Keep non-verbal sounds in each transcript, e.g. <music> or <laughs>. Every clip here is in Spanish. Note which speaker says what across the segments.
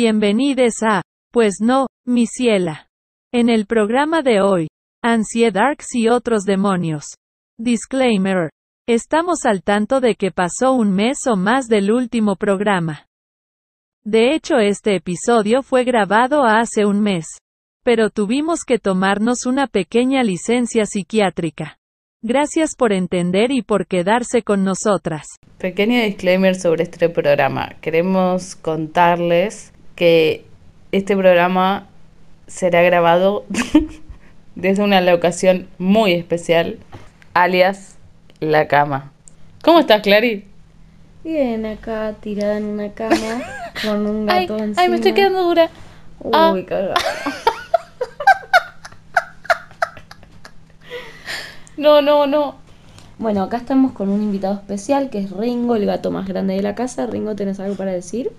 Speaker 1: Bienvenidos a, pues no, mi ciela. En el programa de hoy, Darks y otros demonios. Disclaimer. Estamos al tanto de que pasó un mes o más del último programa. De hecho, este episodio fue grabado hace un mes. Pero tuvimos que tomarnos una pequeña licencia psiquiátrica. Gracias por entender y por quedarse con nosotras.
Speaker 2: Pequeño disclaimer sobre este programa. Queremos contarles que este programa será grabado <laughs> desde una locación muy especial, alias la cama. ¿Cómo estás, Clary?
Speaker 3: Bien, acá tirada en una cama con un <laughs>
Speaker 2: Ay,
Speaker 3: gato encima.
Speaker 2: ay, me estoy quedando dura.
Speaker 3: Uy,
Speaker 2: Ah.
Speaker 3: cagada. <laughs>
Speaker 2: No, no, no.
Speaker 3: Bueno, acá estamos con un invitado especial que es Ringo, el gato más grande de la casa. Ringo, ¿tenés algo para decir?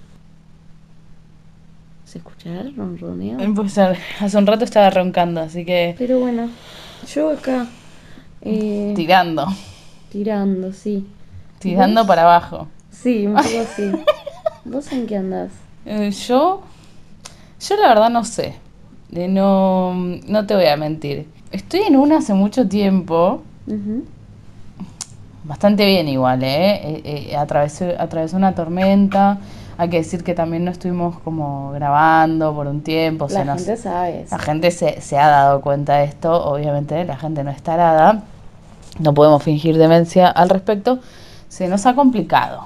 Speaker 3: ¿Se escucha el ronroneo?
Speaker 2: Pues hace un rato estaba roncando, así que
Speaker 3: Pero bueno, yo acá eh,
Speaker 2: tirando,
Speaker 3: tirando, sí.
Speaker 2: tirando para abajo.
Speaker 3: Sí, un poco <laughs> así. ¿Vos en qué andás?
Speaker 2: Eh, yo, yo la verdad no sé. Eh, no, no te voy a mentir. Estoy en una hace mucho tiempo. Bastante bien igual, ¿eh? eh, eh, atravesé, atravesé una tormenta. Hay que decir que también no estuvimos como grabando por un tiempo. se
Speaker 3: La
Speaker 2: nos-
Speaker 3: gente sabe eso.
Speaker 2: la gente se, se ha dado cuenta de esto. Obviamente la gente no está arada. No podemos fingir demencia al respecto. Se nos ha complicado.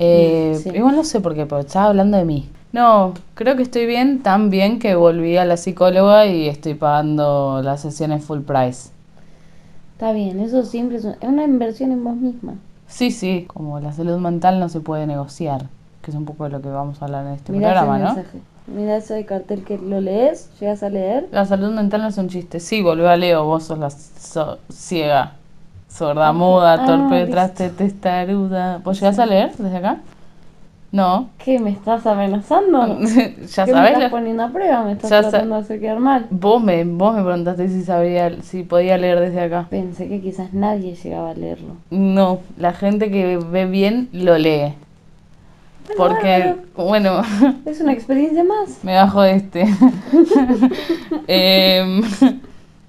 Speaker 2: Eh,
Speaker 3: Sí.
Speaker 2: Igual no sé por qué, pero estaba hablando de mí. No, creo que estoy bien, tan bien que volví a la psicóloga y estoy pagando las sesiones full price.
Speaker 3: Está bien, eso siempre es una inversión en vos misma.
Speaker 2: Sí, sí, como la salud mental no se puede negociar, que es un poco de lo que vamos a hablar en este programa, ¿no?
Speaker 3: mensaje. Mira ese cartel que lo lees, llegas a leer.
Speaker 2: La salud mental no es un chiste. Sí, volvió a Leo, vos sos la so- ciega, sordamuda,
Speaker 3: Ah,
Speaker 2: torpe,
Speaker 3: listo.
Speaker 2: traste, testaruda. ¿Vos llegás a leer desde acá? No.
Speaker 3: ¿Qué? ¿Me estás amenazando? <laughs>
Speaker 2: ya
Speaker 3: ¿Qué me estás
Speaker 2: la-
Speaker 3: poniendo a prueba? ¿Me estás
Speaker 2: Ya
Speaker 3: tratando de hacer quedar mal?
Speaker 2: Vos me, vos me preguntaste si sabía, si podía leer desde acá.
Speaker 3: Pensé que quizás nadie llegaba a leerlo.
Speaker 2: No, la gente que ve bien lo lee. Porque, bueno,
Speaker 3: Es una experiencia más.
Speaker 2: me bajo de este. <laughs> Em,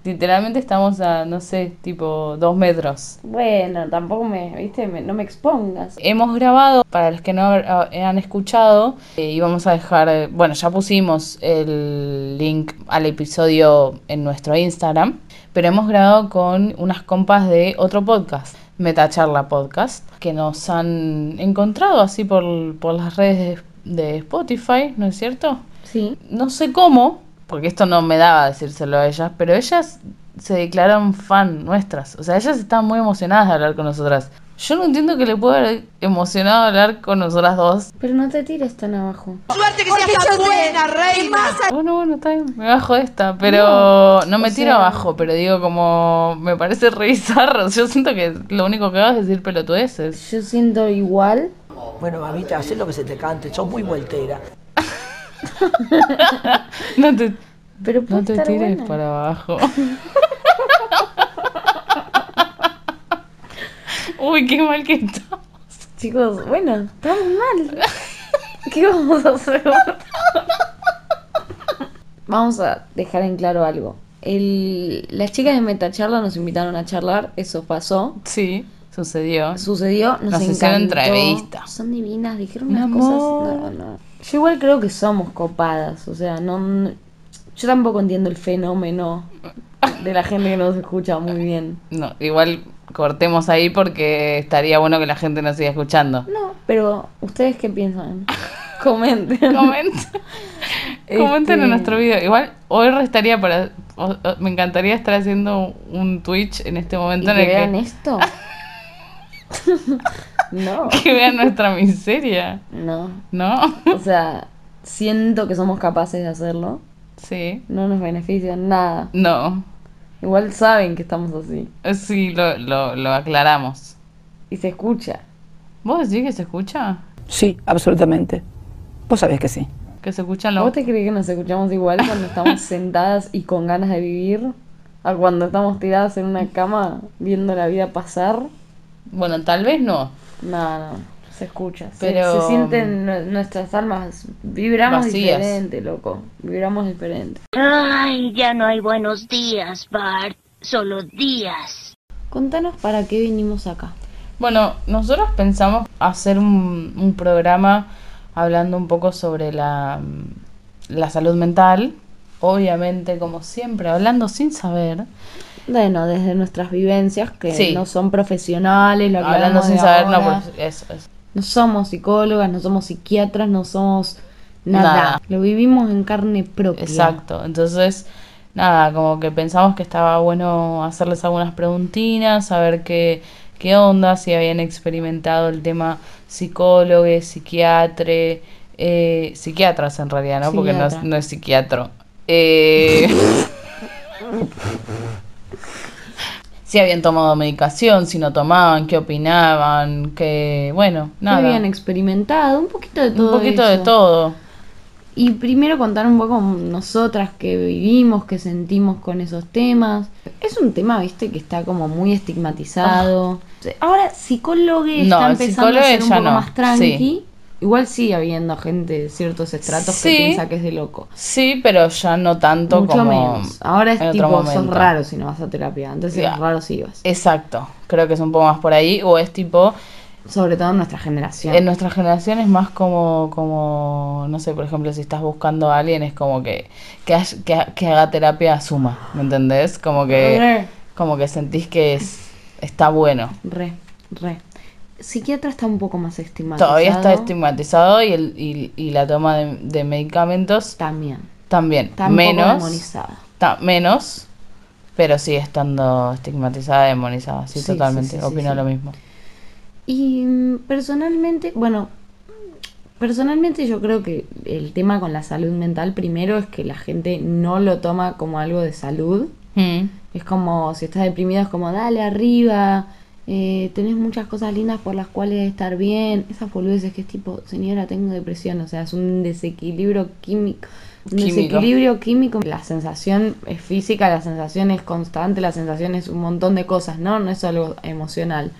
Speaker 2: literalmente estamos a, no sé, tipo dos metros.
Speaker 3: Bueno, tampoco me, viste, Me- no me expongas.
Speaker 2: Hemos grabado, para los que no ha- han escuchado, eh, y vamos a dejar, eh, bueno, ya pusimos el link al episodio en nuestro Instagram, pero hemos grabado con unas compas de otro podcast, Metacharla Podcast, que nos han encontrado así por, por las redes de, de Spotify, ¿no es cierto?
Speaker 3: Sí.
Speaker 2: No sé cómo, porque esto no me daba decírselo a ellas, pero ellas se declararon fan nuestras. O sea, ellas estaban muy emocionadas de hablar con nosotras. Yo no entiendo que le pueda haber emocionado hablar con nosotras dos.
Speaker 3: Pero no te tires tan abajo.
Speaker 2: Bueno, bueno, está bien, me bajo de esta, pero no, me tiro
Speaker 3: sea-
Speaker 2: abajo, pero digo como me parece re bizarro. Yo siento que lo único que hago es decir pelotudeces.
Speaker 3: Yo siento igual.
Speaker 4: Bueno, mamita, haz lo que se te cante, sos muy voltera. <laughs>
Speaker 2: No te,
Speaker 3: Pero
Speaker 2: no te tires
Speaker 3: buena.
Speaker 2: para abajo. <laughs> Uy, qué mal que está.
Speaker 3: Chicos, bueno, estamos mal. ¿Qué vamos a hacer? vamos a dejar en claro algo. El, las chicas de Metacharla nos invitaron a charlar, eso pasó.
Speaker 2: Sí, sucedió.
Speaker 3: Sucedió, nos,
Speaker 2: Nos hicieron entrevista.
Speaker 3: Son divinas, dijeron unas cosas. No, no. Yo igual creo que somos copadas, o sea, no, no- yo tampoco entiendo el fenómeno de la gente que nos escucha muy bien.
Speaker 2: No, igual cortemos ahí porque estaría bueno que la gente nos siga escuchando.
Speaker 3: No, pero ¿ustedes qué piensan? <laughs> Comenten.
Speaker 2: Comenten. <laughs> Comenten
Speaker 3: Este-
Speaker 2: en nuestro video. Igual hoy restaría para. o- o- me encantaría estar haciendo un Twitch en este
Speaker 3: ¿Y
Speaker 2: momento
Speaker 3: que
Speaker 2: en el
Speaker 3: vean
Speaker 2: que,
Speaker 3: esto? <laughs> no,
Speaker 2: que vean nuestra miseria.
Speaker 3: no.
Speaker 2: ¿No?
Speaker 3: O sea, siento que somos capaces de hacerlo.
Speaker 2: Sí.
Speaker 3: No nos beneficia en nada.
Speaker 2: No.
Speaker 3: Igual saben que estamos así.
Speaker 2: Sí, lo, lo, lo aclaramos.
Speaker 3: Y se escucha.
Speaker 2: ¿Vos decís que se escucha?
Speaker 5: Sí, absolutamente. Vos sabés que sí.
Speaker 2: Que se escuchan
Speaker 3: ¿Vos
Speaker 2: los.
Speaker 3: te crees que nos escuchamos igual cuando estamos <laughs> sentadas y con ganas de vivir? A cuando estamos tiradas en una cama viendo la vida pasar.
Speaker 2: Bueno, tal vez no.
Speaker 3: No, no, se escucha. Se-
Speaker 2: Pero-
Speaker 3: se, sienten nue- nuestras almas. Vibramos
Speaker 2: Vacías.
Speaker 3: diferente, loco. Vibramos diferente.
Speaker 6: Ay, ya no hay buenos días, Bart. Solo días.
Speaker 3: Contanos para qué vinimos acá.
Speaker 2: Bueno, nosotros pensamos hacer un, un programa hablando un poco sobre la, la salud mental. Obviamente, como siempre, hablando sin saber.
Speaker 3: Bueno, desde nuestras vivencias, que
Speaker 2: Sí.
Speaker 3: no son profesionales, lo
Speaker 2: Hablando
Speaker 3: aclaramos
Speaker 2: sin saber, no, pues eso, eso.
Speaker 3: No somos psicólogas, no somos psiquiatras, no somos nada.
Speaker 2: Nada.
Speaker 3: Lo vivimos en carne propia.
Speaker 2: Exacto. Entonces, nada, como que pensamos que estaba bueno hacerles algunas preguntinas, saber qué, qué onda, si habían experimentado el tema psicólogo, psiquiatre, eh, psiquiatras en realidad, ¿no? Porque no es, no es psiquiatro. Eh, <laughs> si habían tomado medicación, si no tomaban, qué opinaban, que, bueno,
Speaker 3: ¿Qué
Speaker 2: nada.
Speaker 3: habían experimentado? Un poquito de todo
Speaker 2: un poquito de todo.
Speaker 3: Y primero contar un poco nosotras que vivimos, que sentimos con esos temas. Es un tema, viste, que está como muy estigmatizado. Ahora, psicólogo
Speaker 2: No,
Speaker 3: está empezando a ser un poco
Speaker 2: no,
Speaker 3: más tranqui.
Speaker 2: sí.
Speaker 3: Igual sigue habiendo gente de ciertos estratos
Speaker 2: Sí.
Speaker 3: que piensa que es de loco.
Speaker 2: Sí, pero ya no tanto
Speaker 3: Mucho
Speaker 2: como
Speaker 3: menos. Ahora es tipo, sos
Speaker 2: momento.
Speaker 3: raro si no vas a terapia. Antes
Speaker 2: Ya.
Speaker 3: eras raro si ibas.
Speaker 2: Exacto, creo que es un poco más por ahí, o es tipo,
Speaker 3: Sobre todo en nuestra generación.
Speaker 2: en nuestra generación es más como, como, no sé, por ejemplo, si estás buscando a alguien, es como que, que, ha- que, ha- que haga terapia suma, ¿me entendés? Como que,
Speaker 3: Re,
Speaker 2: como que sentís que es, está bueno.
Speaker 3: re, re. Psiquiatra está un poco más estigmatizado.
Speaker 2: Todavía está estigmatizado y, el, y, y la toma de, de medicamentos
Speaker 3: También.
Speaker 2: también,
Speaker 3: Está
Speaker 2: menos,
Speaker 3: demonizada.
Speaker 2: ta- menos, pero sigue estando estigmatizada, demonizada, sí, totalmente,
Speaker 3: sí, sí,
Speaker 2: opino lo mismo.
Speaker 3: Y mm, personalmente, bueno, personalmente yo creo que el tema con la salud mental primero es que la gente no lo toma como algo de salud.
Speaker 2: Mm.
Speaker 3: Es como, si estás deprimido, es como, dale arriba, eh, tenés muchas cosas lindas por las cuales estar bien. Esas boludeces que es tipo, señora, tengo depresión, o sea, es un desequilibrio químico. Un
Speaker 2: Químico.
Speaker 3: desequilibrio químico. La sensación es física, la sensación es constante, la sensación es un montón de cosas, ¿no? No es algo emocional.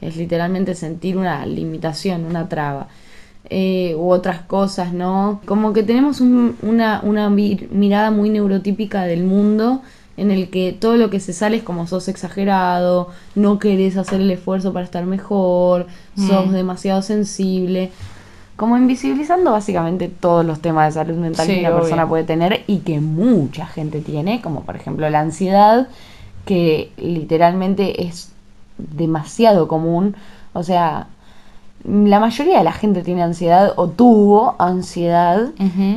Speaker 3: Es literalmente sentir una limitación, una traba. Eh, u otras cosas, ¿no? Como que tenemos un- una, una mi- mirada muy neurotípica del mundo en el que todo lo que se sale es como sos exagerado, no querés hacer el esfuerzo para estar mejor, sos demasiado sensible. Como invisibilizando básicamente todos los temas de salud mental
Speaker 2: Sí,
Speaker 3: que una
Speaker 2: obvio.
Speaker 3: persona puede tener y que mucha gente tiene, como por ejemplo la ansiedad, que literalmente es demasiado común. O sea, la mayoría de la gente tiene ansiedad o tuvo ansiedad.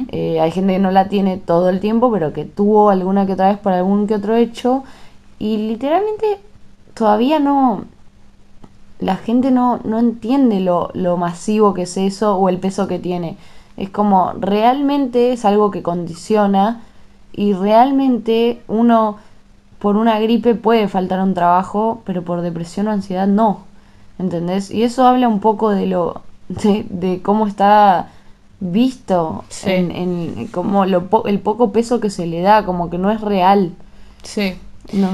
Speaker 3: Eh, hay gente que no la tiene todo el tiempo, pero que tuvo alguna que otra vez por algún que otro hecho. Y literalmente todavía no. La gente no, no entiende lo, lo masivo que es eso o el peso que tiene. Es como realmente es algo que condiciona y realmente uno por una gripe puede faltar un trabajo, pero por depresión o ansiedad no. ¿Entendés? Y eso habla un poco de lo de, de cómo está visto
Speaker 2: Sí.
Speaker 3: en, en como lo po- el poco peso que se le da, como que no es real.
Speaker 2: Sí.
Speaker 3: No,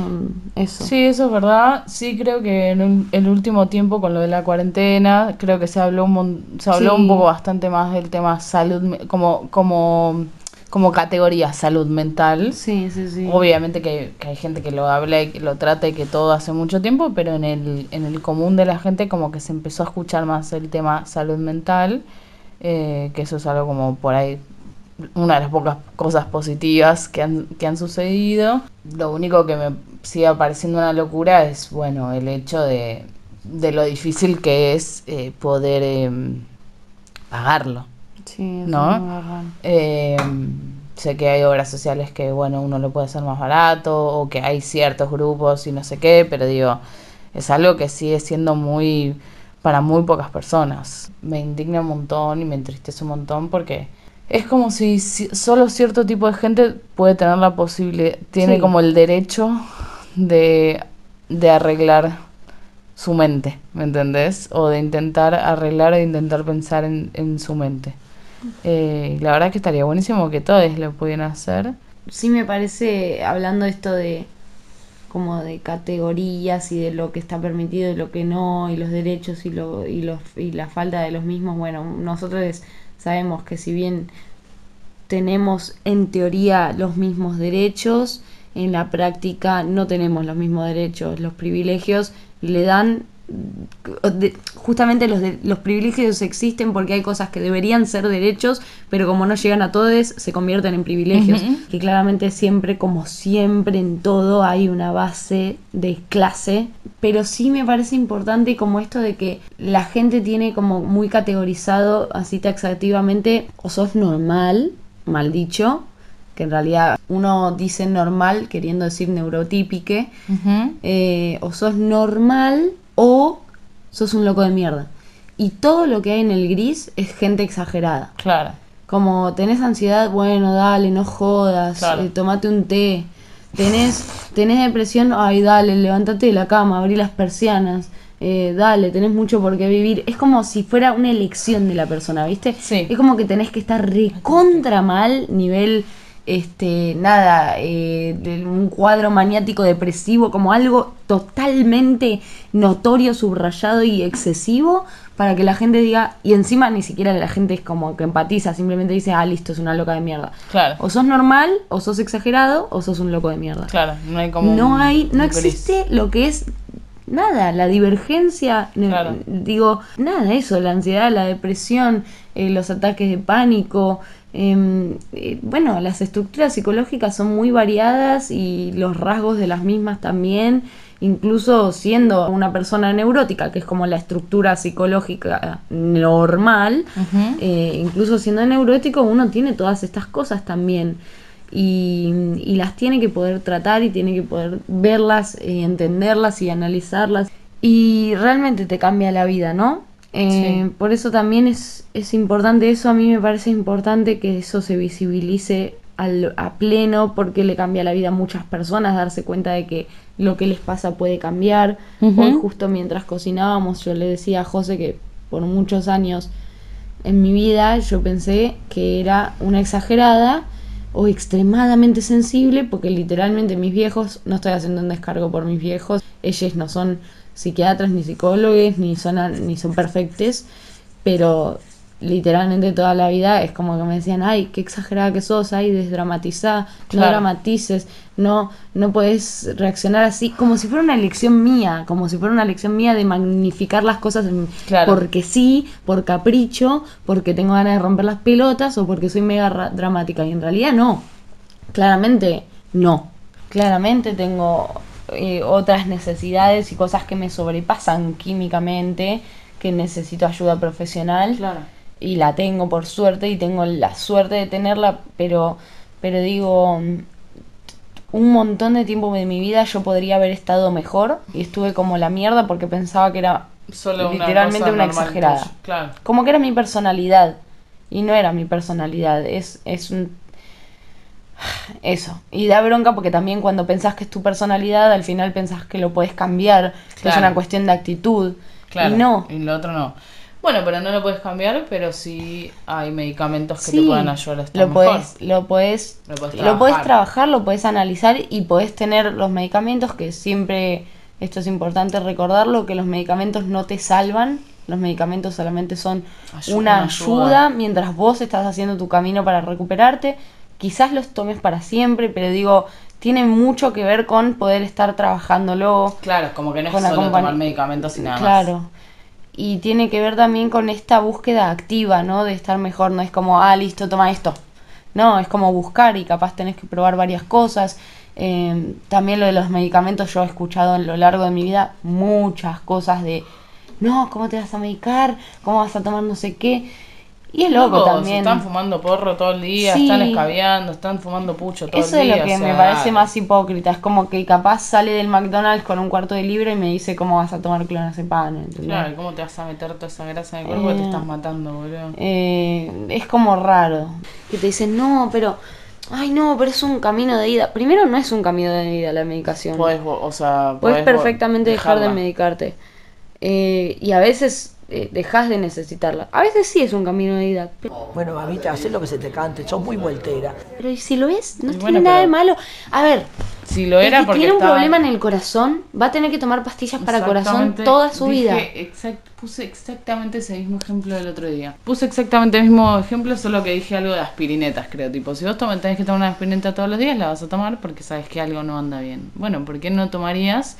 Speaker 3: eso.
Speaker 2: Sí, eso es verdad. Sí, creo que en un- el último tiempo con lo de la cuarentena, creo que se habló un, se habló
Speaker 3: Sí.
Speaker 2: un poco bastante más del tema salud, como, como, como categoría salud mental.
Speaker 3: Sí, sí, sí.
Speaker 2: Obviamente que, que hay gente que lo habla y que lo trata y que todo hace mucho tiempo, pero en el, en el común de la gente como que se empezó a escuchar más el tema salud mental, eh, que eso es algo como por ahí una de las pocas cosas positivas que han, que han sucedido. Lo único que me sigue pareciendo una locura es, bueno, el hecho de, de lo difícil que es eh, poder em, pagarlo.
Speaker 3: Sí,
Speaker 2: ¿no? Eh, sé que hay obras sociales que, bueno, uno lo puede hacer más barato o que hay ciertos grupos y no sé qué, pero digo, es algo que sigue siendo muy para muy pocas personas. Me indigna un montón y me entristece un montón porque es como si, si- solo cierto tipo de gente puede tener la posibilidad, tiene
Speaker 3: Sí.
Speaker 2: como el derecho de, de arreglar su mente, ¿me entendés? O de intentar arreglar o de intentar pensar en, en su mente. Eh, la verdad que estaría buenísimo que todos lo pudieran hacer.
Speaker 3: Sí me parece, hablando esto de como de categorías y de lo que está permitido y lo que no, y los derechos y, lo, y, los, y la falta de los mismos, bueno, nosotros sabemos que si bien tenemos en teoría los mismos derechos, en la práctica no tenemos los mismos derechos. Los privilegios le dan de- justamente los, de- los privilegios existen porque hay cosas que deberían ser derechos, pero como no llegan a todos, se convierten en privilegios. Que claramente siempre, como siempre en todo, hay una base de clase. Pero sí me parece importante como esto de que la gente tiene como muy categorizado así taxativamente, o sos normal, mal dicho, que en realidad uno dice normal queriendo decir neurotípique, eh, o sos normal o sos un loco de mierda. Y todo lo que hay en el gris es gente exagerada.
Speaker 2: Claro.
Speaker 3: Como tenés ansiedad, bueno, dale, no jodas,
Speaker 2: Claro.
Speaker 3: eh, tomate un té. Tenés, tenés depresión, ay, dale, levántate de la cama, abrí las persianas. eh, dale, tenés mucho por qué vivir. Es como si fuera una elección de la persona, ¿viste?
Speaker 2: Sí.
Speaker 3: Es como que tenés que estar recontra mal, nivel, este, nada, eh, un cuadro maniático depresivo, como algo totalmente notorio, subrayado y excesivo, para que la gente diga, y encima ni siquiera la gente es como que empatiza, simplemente dice, ah, listo, es una loca de mierda.
Speaker 2: Claro.
Speaker 3: O sos normal, o sos exagerado, o sos un loco de mierda.
Speaker 2: Claro, no hay como.
Speaker 3: No
Speaker 2: un-
Speaker 3: hay, no
Speaker 2: un gris.
Speaker 3: existe lo que es nada, la divergencia,
Speaker 2: Claro.
Speaker 3: digo, nada, eso, la ansiedad, la depresión, eh, los ataques de pánico, em, eh, bueno, las estructuras psicológicas son muy variadas y los rasgos de las mismas también, incluso siendo una persona neurótica, que es como la estructura psicológica normal, eh, incluso siendo neurótico, uno tiene todas estas cosas también. Y, y las tiene que poder tratar y tiene que poder verlas, y entenderlas y analizarlas. Y realmente te cambia la vida, ¿no? Eh,
Speaker 2: Sí.
Speaker 3: Por eso también es, es importante eso, a mí me parece importante que eso se visibilice al- a pleno porque le cambia la vida a muchas personas, darse cuenta de que lo que les pasa puede cambiar. Hoy justo mientras cocinábamos yo le decía a José que por muchos años en mi vida yo pensé que era una exagerada o extremadamente sensible porque literalmente mis viejos, no estoy haciendo un descargo por mis viejos, ellos no son psiquiatras ni psicólogos ni son, ni son perfectos, pero literalmente toda la vida es como que me decían, ay, qué exagerada que sos, ay, desdramatizá, no dramatices, no, no puedes reaccionar así, como si fuera una elección mía, como si fuera una elección mía de magnificar las cosas en-
Speaker 2: Claro.
Speaker 3: porque sí, por capricho, porque tengo ganas de romper las pelotas o porque soy mega ra- dramática. Y en realidad no. Claramente no. Claramente tengo eh, otras necesidades y cosas que me sobrepasan químicamente, que necesito ayuda profesional.
Speaker 2: Claro.
Speaker 3: Y la tengo por suerte y tengo la suerte de tenerla, pero, pero digo, un montón de tiempo de mi vida yo podría haber estado mejor y estuve como la mierda porque pensaba que era
Speaker 2: Solo una
Speaker 3: literalmente una exagerada.
Speaker 2: Claro.
Speaker 3: Como que era mi personalidad. Y no era mi personalidad. Es, es un. Eso. Y da bronca porque también cuando pensás que es tu personalidad, al final pensás que lo puedes cambiar. Que es una cuestión de actitud.
Speaker 2: Claro.
Speaker 3: Y no.
Speaker 2: Y lo otro no. Bueno, pero no lo puedes cambiar, pero sí hay medicamentos que
Speaker 3: Sí,
Speaker 2: te pueden ayudar a estar
Speaker 3: lo
Speaker 2: mejor.
Speaker 3: podés, lo podés,
Speaker 2: Lo podés
Speaker 3: lo podés
Speaker 2: trabajar.
Speaker 3: lo podés analizar y podés tener los medicamentos que siempre, esto es importante recordarlo, que los medicamentos no te salvan, los medicamentos solamente son una
Speaker 2: una
Speaker 3: ayuda.
Speaker 2: ayuda.
Speaker 3: mientras vos estás haciendo tu camino para recuperarte. Quizás los tomes para siempre, pero digo, tiene mucho que ver con poder estar trabajándolo.
Speaker 2: Claro, es como que no es solo tomar medicamentos y nada más.
Speaker 3: Claro. Y tiene que ver también con esta búsqueda activa, ¿no? De estar mejor. No es como, ah, listo, toma esto. No, es como buscar y capaz tenés que probar varias cosas. Eh, también lo de los medicamentos, yo he escuchado a lo largo de mi vida muchas cosas de, no, ¿cómo te vas a medicar? ¿Cómo vas a tomar no sé qué? Y es loco también.
Speaker 2: Están fumando porro todo el día,
Speaker 3: Sí.
Speaker 2: están escabeando, están fumando pucho todo
Speaker 3: Eso
Speaker 2: el
Speaker 3: es
Speaker 2: día.
Speaker 3: lo que
Speaker 2: o
Speaker 3: me parece más hipócrita. Es como que capaz sale del McDonald's con un cuarto de libro y me dice cómo vas a tomar clonazepam, ¿entendés?
Speaker 2: Claro, ¿cómo te vas a meter toda esa grasa en el cuerpo que te
Speaker 3: Eh,
Speaker 2: estás matando, boludo?
Speaker 3: Eh, es como raro. Que te dicen, no, pero. Ay, no, pero es un camino de ida. Primero, no es un camino de ida la medicación.
Speaker 2: Vo- o sea,
Speaker 3: Puedes perfectamente dejar de medicarte. Eh, y a veces eh, dejas de necesitarla. A veces sí es un camino de ida. Pero,
Speaker 4: Bueno, mamita, haz lo que se te cante, sos muy voltera.
Speaker 3: pero ¿y si lo es, no
Speaker 2: Y
Speaker 3: tiene
Speaker 2: bueno,
Speaker 3: nada de malo. A ver,
Speaker 2: Si lo
Speaker 3: el
Speaker 2: era
Speaker 3: que
Speaker 2: porque
Speaker 3: tiene un
Speaker 2: estaba-
Speaker 3: problema en el corazón va a tener que tomar pastillas para corazón toda su
Speaker 2: dije
Speaker 3: vida.
Speaker 2: exact- puse exactamente ese mismo ejemplo del otro día. Puse exactamente el mismo ejemplo, solo que dije algo de aspirinetas, creo. Tipo, si vos tomas, tenés que tomar una aspirineta todos los días, la vas a tomar porque sabes que algo no anda bien. Bueno, ¿por qué no tomarías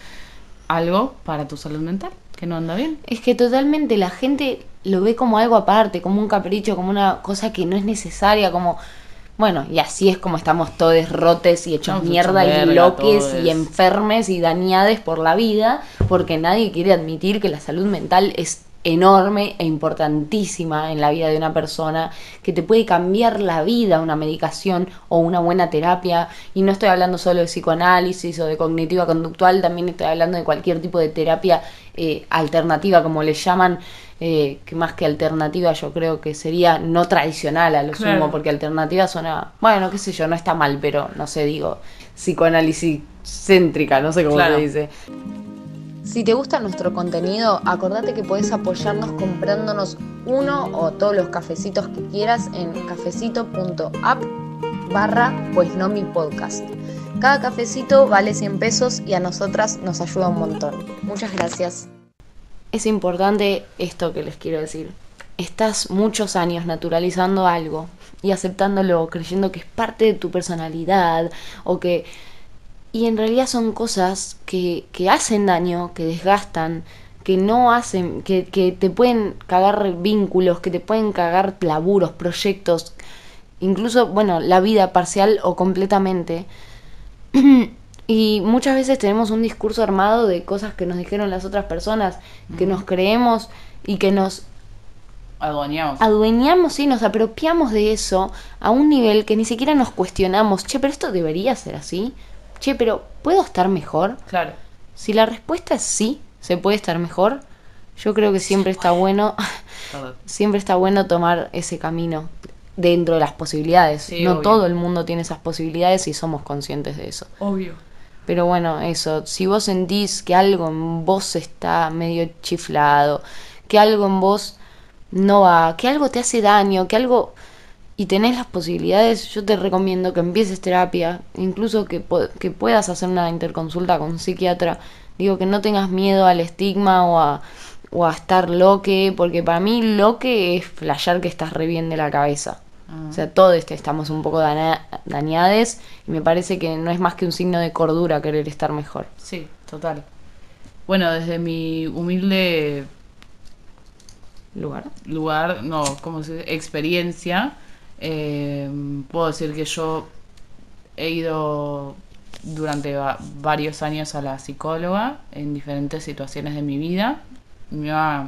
Speaker 2: algo para tu salud mental que no anda bien?
Speaker 3: Es que totalmente la gente lo ve como algo aparte, como un capricho, como una cosa que no es necesaria, como... Bueno, y así es como estamos todos rotes y hechos
Speaker 2: Estamos
Speaker 3: mierda y loques
Speaker 2: todes.
Speaker 3: y enfermes y dañades por la vida, porque nadie quiere admitir que la salud mental es enorme e importantísima en la vida de una persona, que te puede cambiar la vida una medicación o una buena terapia. Y no estoy hablando solo de psicoanálisis o de cognitiva conductual, también estoy hablando de cualquier tipo de terapia eh, alternativa, como le llaman, eh, que más que alternativa yo creo que sería no tradicional a lo
Speaker 2: Claro.
Speaker 3: sumo, porque alternativa suena, bueno, qué sé yo, no está mal, pero no sé, digo, psicoanálisis céntrica, no sé cómo
Speaker 2: Claro.
Speaker 3: se dice. Si te gusta nuestro contenido, acordate que puedes apoyarnos comprándonos uno o todos los cafecitos que quieras en cafecito.app barra pues podcast. Cada cafecito vale 100 pesos y a nosotras nos ayuda un montón. Muchas gracias. Es importante esto que les quiero decir. Estás muchos años naturalizando algo y aceptándolo, creyendo que es parte de tu personalidad o que y en realidad son cosas que, que hacen daño, que desgastan, que no hacen, que, que te pueden cagar vínculos, que te pueden cagar laburos, proyectos, incluso, bueno, la vida parcial o completamente. <clears throat> y muchas veces tenemos un discurso armado de cosas que nos dijeron las otras personas, que nos creemos y que nos
Speaker 2: Adueñados.
Speaker 3: adueñamos y nos apropiamos de eso a un nivel que ni siquiera nos cuestionamos, che, pero esto debería ser así, che, pero ¿puedo estar mejor?
Speaker 2: Claro.
Speaker 3: Si la respuesta es sí, se puede estar mejor, yo creo que siempre está bueno, <laughs> siempre está bueno tomar ese camino dentro de las posibilidades.
Speaker 2: Sí,
Speaker 3: no
Speaker 2: obvio.
Speaker 3: todo el mundo tiene esas posibilidades y somos conscientes de eso.
Speaker 2: Obvio.
Speaker 3: Pero bueno, eso, si vos sentís que algo en vos está medio chiflado, que algo en vos no va, que algo te hace daño, que algo... y tenés las posibilidades, yo te recomiendo que empieces terapia, incluso que, que puedas hacer una interconsulta con un psiquiatra. Digo, que no tengas miedo al estigma o a, o a estar loque, porque para mí loque es flashear que estás re bien de la cabeza. O sea, todos estamos un poco daña- dañades y me parece que no es más que un signo de cordura querer estar mejor.
Speaker 2: Sí, total. Bueno, desde mi humilde
Speaker 3: Lugar.
Speaker 2: lugar, no, ¿cómo se dice? Experiencia, eh, puedo decir que yo he ido durante va- varios años a la psicóloga en diferentes situaciones de mi vida. Me ha,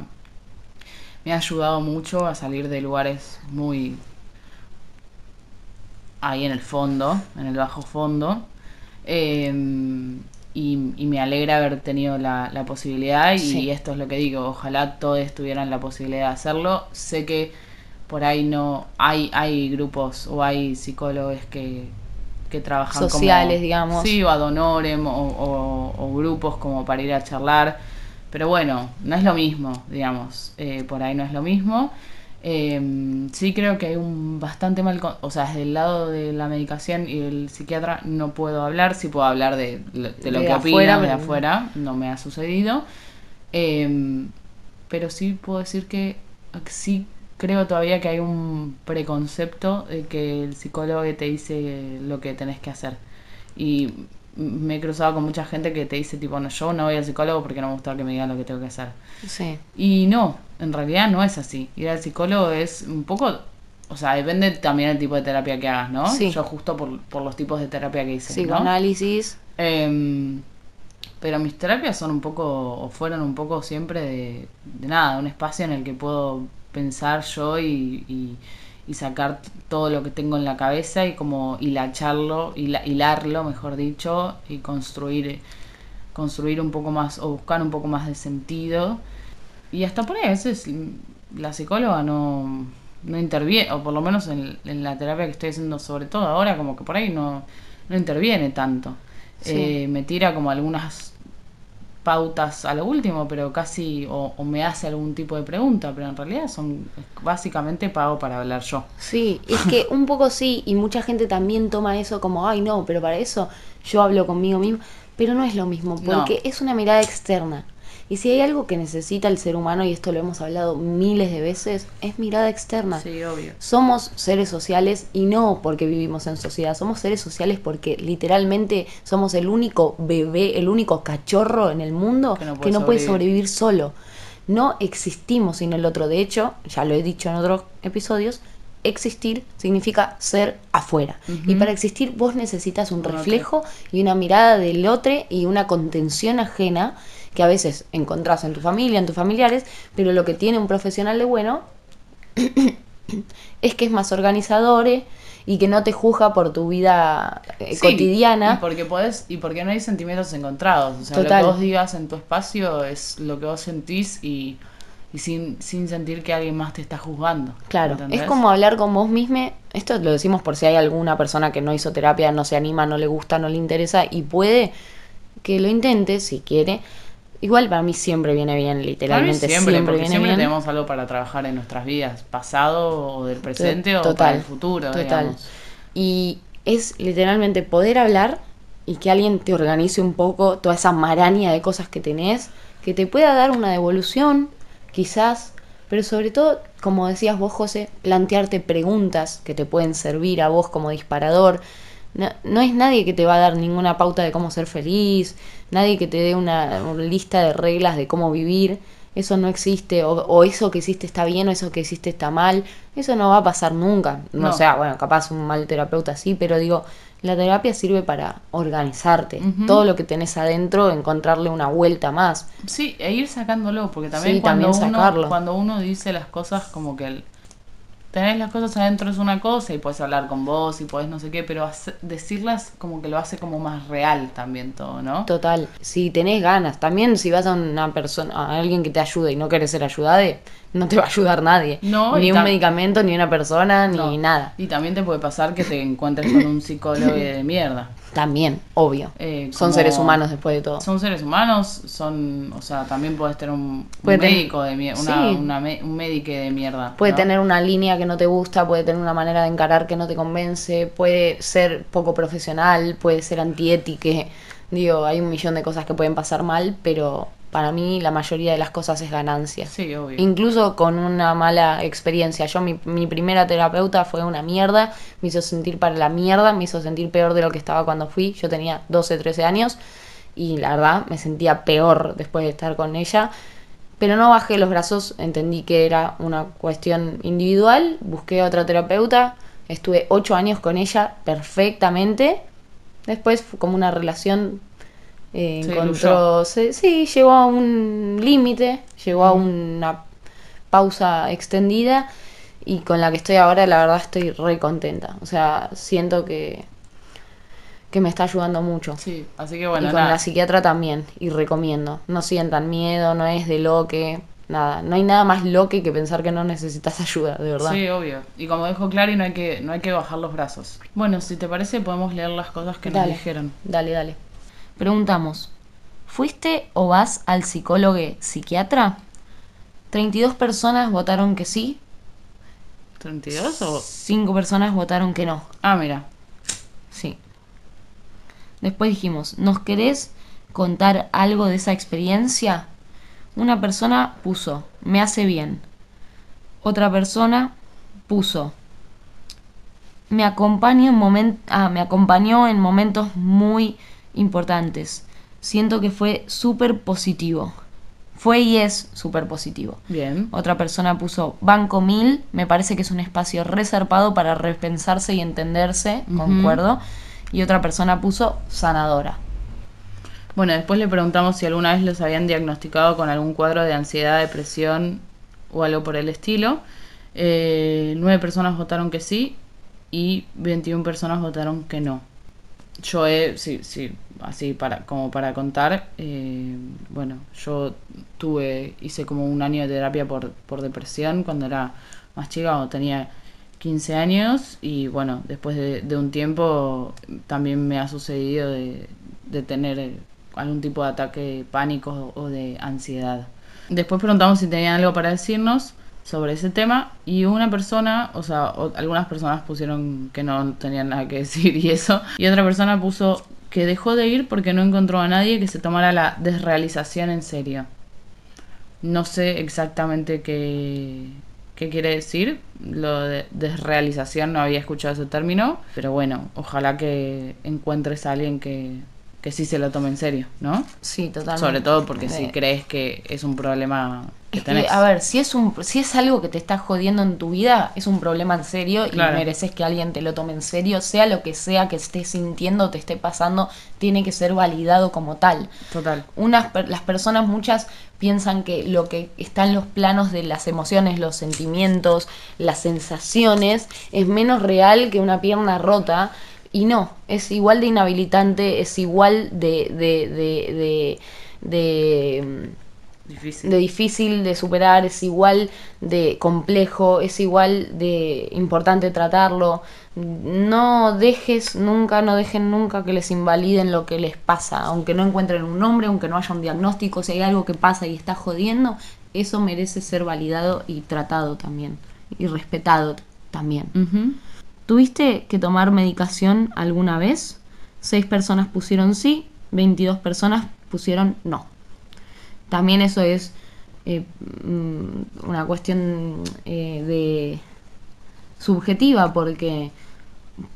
Speaker 2: me ha ayudado mucho a salir de lugares muy ahí en el fondo, en el bajo fondo. Eh, y, y me alegra haber tenido la, la posibilidad y
Speaker 3: Sí.
Speaker 2: esto es lo que digo, ojalá todos tuvieran la posibilidad de hacerlo. Sé que por ahí no hay, hay grupos o hay psicólogos que, que trabajan
Speaker 3: Sociales,
Speaker 2: como,
Speaker 3: digamos.
Speaker 2: Sí, o ad honorem o, o- o grupos como para ir a charlar. Pero bueno, no es lo mismo, digamos. eh, por ahí no es lo mismo. Eh, sí creo que hay un bastante mal... O sea, desde el lado de la medicación y el psiquiatra no puedo hablar. Sí puedo hablar de, de lo
Speaker 3: De
Speaker 2: que
Speaker 3: afuera,
Speaker 2: opino de afuera. No me ha sucedido. Eh, pero sí puedo decir que sí creo todavía que hay un preconcepto de que el psicólogo te dice lo que tenés que hacer. Y me he cruzado con mucha gente que te dice tipo, no, yo no voy al psicólogo porque no me gusta que me digan lo que tengo que hacer.
Speaker 3: Sí.
Speaker 2: Y no, en realidad no es así. Ir al psicólogo es un poco... O sea, depende también del tipo de terapia que hagas, ¿no?
Speaker 3: Sí.
Speaker 2: Yo justo por, por los tipos de terapia que hice, ¿no?
Speaker 3: Psicoanálisis.
Speaker 2: Em, pero mis terapias son un poco, o fueron un poco siempre de, de nada, un espacio en el que puedo pensar yo y, y- y sacar todo lo que tengo en la cabeza y como hilacharlo, hila- hilarlo, mejor dicho, y construir, construir un poco más, o buscar un poco más de sentido. Y hasta por ahí a veces mm, la psicóloga no, no interviene, o por lo menos en, en la terapia que estoy haciendo sobre todo ahora, como que por ahí no, no interviene tanto.
Speaker 3: Sí.
Speaker 2: Eh, me tira como algunas pautas a lo último, pero casi, o, o me hace algún tipo de pregunta, pero en realidad son básicamente pago para hablar yo.
Speaker 3: Sí, es que un poco sí, y mucha gente también toma eso como, ay no, pero para eso yo hablo conmigo mismo, pero no es lo mismo, porque es una mirada externa. Y si hay algo que necesita el ser humano, y esto lo hemos hablado miles de veces, es mirada externa.
Speaker 2: Sí, obvio.
Speaker 3: Somos seres sociales y no porque vivimos en sociedad, somos seres sociales porque literalmente somos el único bebé, el único cachorro en el mundo
Speaker 2: Que no
Speaker 3: que
Speaker 2: puede sobrevivir.
Speaker 3: solo. No existimos sin el otro. De hecho, ya lo he dicho en otros episodios, existir significa ser afuera. Y para existir vos necesitas un reflejo y una mirada del otro y una contención ajena que a veces encontrás en tu familia, en tus familiares, pero lo que tiene un profesional de bueno <coughs> es que es más organizador eh, y que no te juzga por tu vida eh,
Speaker 2: Sí,
Speaker 3: cotidiana.
Speaker 2: Y porque podés, y porque no hay sentimientos encontrados. O sea,
Speaker 3: Total.
Speaker 2: lo que vos digas en tu espacio es lo que vos sentís y, y sin, sin sentir que alguien más te está juzgando.
Speaker 3: Claro,
Speaker 2: ¿entendés?
Speaker 3: es como hablar con vos misma. Esto lo decimos por si hay alguna persona que no hizo terapia, no se anima, no le gusta, no le interesa y puede que lo intente si quiere. Igual para mí siempre viene bien,
Speaker 2: Para mí
Speaker 3: literalmente
Speaker 2: siempre,
Speaker 3: siempre,
Speaker 2: porque siempre
Speaker 3: bien.
Speaker 2: tenemos algo para trabajar en nuestras vidas, pasado o del presente o para el futuro.
Speaker 3: Total.
Speaker 2: digamos.
Speaker 3: Y es literalmente poder hablar y que alguien te organice un poco toda esa maraña de cosas que tenés, que te pueda dar una devolución, quizás, pero sobre todo, como decías vos, José, plantearte preguntas que te pueden servir a vos como disparador. No, no es nadie que te va a dar ninguna pauta de cómo ser feliz, nadie que te dé una, una lista de reglas de cómo vivir. Eso no existe, o, o eso que hiciste está bien, o eso que hiciste está mal. Eso no va a pasar nunca. No, sea, bueno, capaz un mal terapeuta sí, pero digo, la terapia sirve para organizarte. Todo lo que tenés adentro, encontrarle una vuelta más.
Speaker 2: Sí, e ir sacándolo, porque también,
Speaker 3: Sí,
Speaker 2: cuando,
Speaker 3: también
Speaker 2: uno,
Speaker 3: sacarlo.
Speaker 2: cuando uno dice las cosas como que el- tenés las cosas adentro es una cosa y puedes hablar con vos y puedes no sé qué, pero hace- decirlas como que lo hace como más real también todo, ¿no?
Speaker 3: Total, si tenés ganas, también si vas a una persona, a alguien que te ayude y no querés ser ayudada, no te va a ayudar nadie.
Speaker 2: No,
Speaker 3: ni un medicamento, ni una persona,
Speaker 2: No.
Speaker 3: ni nada.
Speaker 2: Y también te puede pasar que te encuentres con un psicólogo de mierda.
Speaker 3: También, obvio.
Speaker 2: Eh,
Speaker 3: Son seres humanos después de todo.
Speaker 2: Son seres humanos, son, o sea, también puedes tener un, un
Speaker 3: ten-
Speaker 2: médico de mierda,
Speaker 3: Sí.
Speaker 2: un médico de mierda.
Speaker 3: Puede
Speaker 2: ¿no?
Speaker 3: tener una línea que no te gusta, puede tener una manera de encarar que no te convence, puede ser poco profesional, puede ser antiétique. Digo, hay un millón de cosas que pueden pasar mal, pero para mí la mayoría de las cosas es ganancia.
Speaker 2: Sí, obvio.
Speaker 3: Incluso con una mala experiencia. Yo, mi, mi primera terapeuta fue una mierda, me hizo sentir para la mierda, me hizo sentir peor de lo que estaba cuando fui. Yo tenía 12, 13 años y la verdad me sentía peor después de estar con ella. Pero no bajé los brazos, entendí que era una cuestión individual, busqué otra terapeuta, estuve 8 años con ella perfectamente. Después fue como una relación eh,
Speaker 2: Se
Speaker 3: encontró, se- sí, llegó a un límite, llegó a una pausa extendida y con la que estoy ahora la verdad estoy re contenta. O sea, siento que, que me está ayudando mucho.
Speaker 2: Sí, así que bueno,
Speaker 3: y con
Speaker 2: nada.
Speaker 3: la psiquiatra también, y recomiendo. No sientan miedo, no es de lo que, nada. No hay nada más loque que pensar que no necesitas <laughs> ayuda, de verdad.
Speaker 2: Sí, obvio. Y como dijo Clary, no hay que, no hay que bajar los brazos. Bueno, si te parece, podemos leer las cosas que nos dijeron.
Speaker 3: dale, dale. Preguntamos, ¿Fuiste o vas al psicólogo psiquiatra? 32 personas votaron que sí,
Speaker 2: ¿32 o...?
Speaker 3: 5 personas votaron que no.
Speaker 2: Ah, mira.
Speaker 3: Sí. Después dijimos, ¿nos querés contar algo de esa experiencia? Una persona puso, me hace bien. Otra persona puso, me acompaña en momen- ah, me acompañó en momentos muy importantes. Siento que fue súper positivo. Fue y es súper positivo.
Speaker 2: Bien.
Speaker 3: Otra persona puso Banco Mil, me parece que es un espacio reservado para repensarse y entenderse, concuerdo. Y otra persona puso sanadora.
Speaker 2: Bueno, después le preguntamos si alguna vez los habían diagnosticado con algún cuadro de ansiedad, depresión o algo por el estilo. Eh, nueve personas votaron que sí y 21 personas votaron que no. Yo he, sí, sí, así para, como para contar, eh, bueno, yo tuve, hice como un año de terapia por, por depresión cuando era más chica, cuando tenía 15 años y bueno, después de, un tiempo también me ha sucedido de, de tener algún tipo de ataque pánico o de ansiedad. Después preguntamos si tenían algo para decirnos sobre ese tema y una persona, o sea, o- algunas personas pusieron que no tenían nada que <laughs> decir y eso, y otra persona puso que dejó de ir porque no encontró a nadie que se tomara la desrealización en serio. No sé exactamente qué, qué quiere decir lo de desrealización, no había escuchado ese término, pero bueno, ojalá que encuentres a alguien que, que sí se lo tome en serio, ¿no?
Speaker 3: Sí, totalmente.
Speaker 2: Sobre todo porque si crees que es un problema que
Speaker 3: Es que,
Speaker 2: tenés.
Speaker 3: a ver, si es, un, si es algo que te está jodiendo en tu vida, es un problema en serio
Speaker 2: Claro.
Speaker 3: y mereces que alguien te lo tome en serio, sea lo que sea que estés sintiendo o te esté pasando, tiene que ser validado como tal.
Speaker 2: Total.
Speaker 3: Unas, las personas, muchas, piensan que lo que está en los planos de las emociones, los sentimientos, las sensaciones, es menos real que una pierna rota. Y no, es igual de inhabilitante, es igual de, de, de, de, de,
Speaker 2: Difícil.
Speaker 3: de difícil de superar, es igual de complejo, es igual de importante tratarlo. No dejes nunca, no dejen nunca que les invaliden lo que les pasa, aunque no encuentren un nombre, aunque no haya un diagnóstico, si hay algo que pasa y está jodiendo, eso merece ser validado y tratado también, y respetado también. ¿Tuviste que tomar medicación alguna vez? Seis personas pusieron sí, 22 personas pusieron no. También eso es eh, mm, una cuestión eh, de subjetiva porque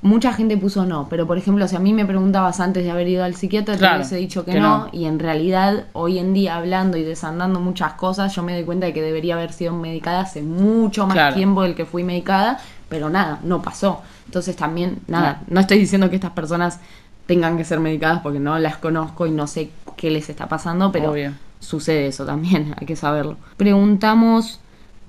Speaker 3: mucha gente puso no, pero por ejemplo, si a mí me preguntabas antes de haber ido al psiquiatra, te
Speaker 2: Claro,
Speaker 3: hubiese dicho que,
Speaker 2: que
Speaker 3: no,
Speaker 2: no.
Speaker 3: y en realidad hoy en día hablando y desandando muchas cosas, yo me doy cuenta de que debería haber sido medicada hace mucho más
Speaker 2: Claro.
Speaker 3: tiempo del que fui medicada, pero nada, no pasó. Entonces también, nada, no estoy diciendo que estas personas tengan que ser medicadas porque no las conozco y no sé qué les está pasando, pero
Speaker 2: Obvio.
Speaker 3: Sucede eso también, <laughs> hay que saberlo. Preguntamos,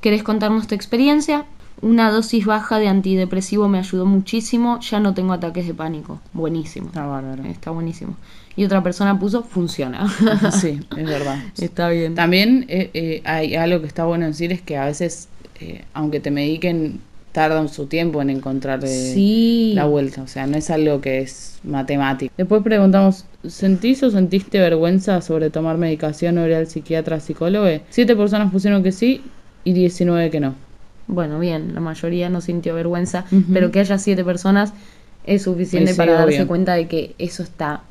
Speaker 3: ¿querés contarnos tu experiencia? Una dosis baja de antidepresivo me ayudó muchísimo, ya no tengo ataques de pánico. Buenísimo.
Speaker 2: Está bárbaro.
Speaker 3: Está buenísimo. Y otra persona puso, funciona.
Speaker 2: Sí, <laughs> es verdad.
Speaker 3: Está bien.
Speaker 2: También eh, eh, hay algo que está bueno decir es que a veces, eh, aunque te mediquen, tardan su tiempo en encontrar eh,
Speaker 3: Sí.
Speaker 2: la vuelta. O sea, no es algo que es matemático. Después preguntamos, ¿sentís o sentiste vergüenza sobre tomar medicación o ir al psiquiatra, psicólogo? Siete personas pusieron que sí y 19 que no.
Speaker 3: Bueno, bien, la mayoría no sintió vergüenza, pero que haya siete personas es suficiente
Speaker 2: Sí,
Speaker 3: para darse cuenta de que eso está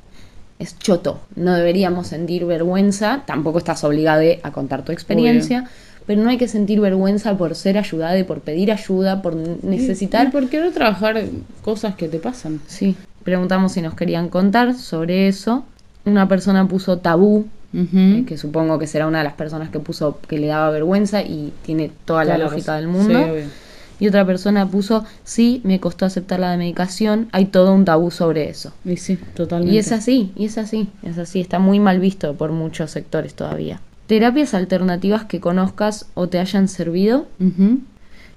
Speaker 3: es choto. No deberíamos sentir vergüenza, tampoco estás obligada a contar tu experiencia, pero no hay que sentir vergüenza por ser ayudada y por pedir ayuda, por necesitar
Speaker 2: ¿Y por qué no trabajar cosas que te pasan?
Speaker 3: Sí, preguntamos si nos querían contar sobre eso. Una persona puso tabú, eh, que supongo que será una de las personas que puso que le daba vergüenza y tiene toda la lógica del mundo.
Speaker 2: Sí,
Speaker 3: y otra persona puso, sí, me costó aceptar la medicación, hay todo un tabú sobre eso.
Speaker 2: Y sí, totalmente.
Speaker 3: Y es así, y es así, es así, está muy mal visto por muchos sectores todavía. Terapias alternativas que conozcas o te hayan servido,
Speaker 2: Ujú.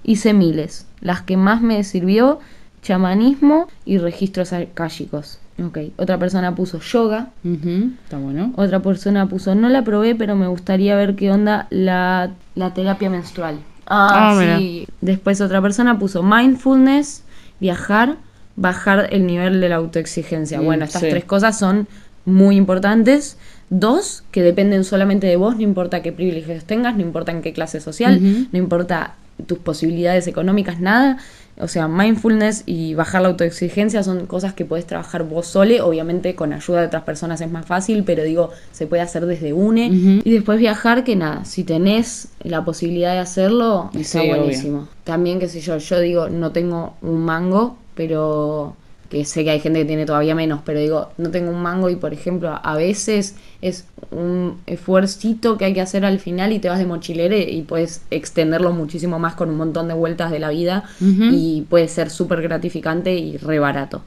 Speaker 3: hice miles. Las que más me sirvió, chamanismo y registros akáshicos. Ok, otra persona puso yoga.
Speaker 2: Está bueno.
Speaker 3: otra persona puso, no la probé, pero me gustaría ver qué onda la, la terapia menstrual. Ah,
Speaker 2: Ah,
Speaker 3: sí. Después otra persona puso mindfulness, viajar, bajar el nivel de la autoexigencia.
Speaker 2: Mm,
Speaker 3: bueno, estas
Speaker 2: sí.
Speaker 3: tres cosas son muy importantes. Dos, que dependen solamente de vos, no importa qué privilegios tengas, no importa en qué clase social, no importa tus posibilidades económicas, nada. O sea, mindfulness y bajar la autoexigencia son cosas que podés trabajar vos sole. Obviamente con ayuda de otras personas es más fácil, pero digo, se puede hacer desde UNE. Y después viajar, que nada, si tenés la posibilidad de hacerlo, está
Speaker 2: obvio.
Speaker 3: buenísimo. También, qué sé yo, yo digo, no tengo un mango, pero que sé que hay gente que tiene todavía menos, pero digo, no tengo un mango y por ejemplo, a veces es un esfuercito que hay que hacer al final y te vas de mochilere y puedes extenderlo muchísimo más con un montón de vueltas de la vida y puede ser súper gratificante y re barato.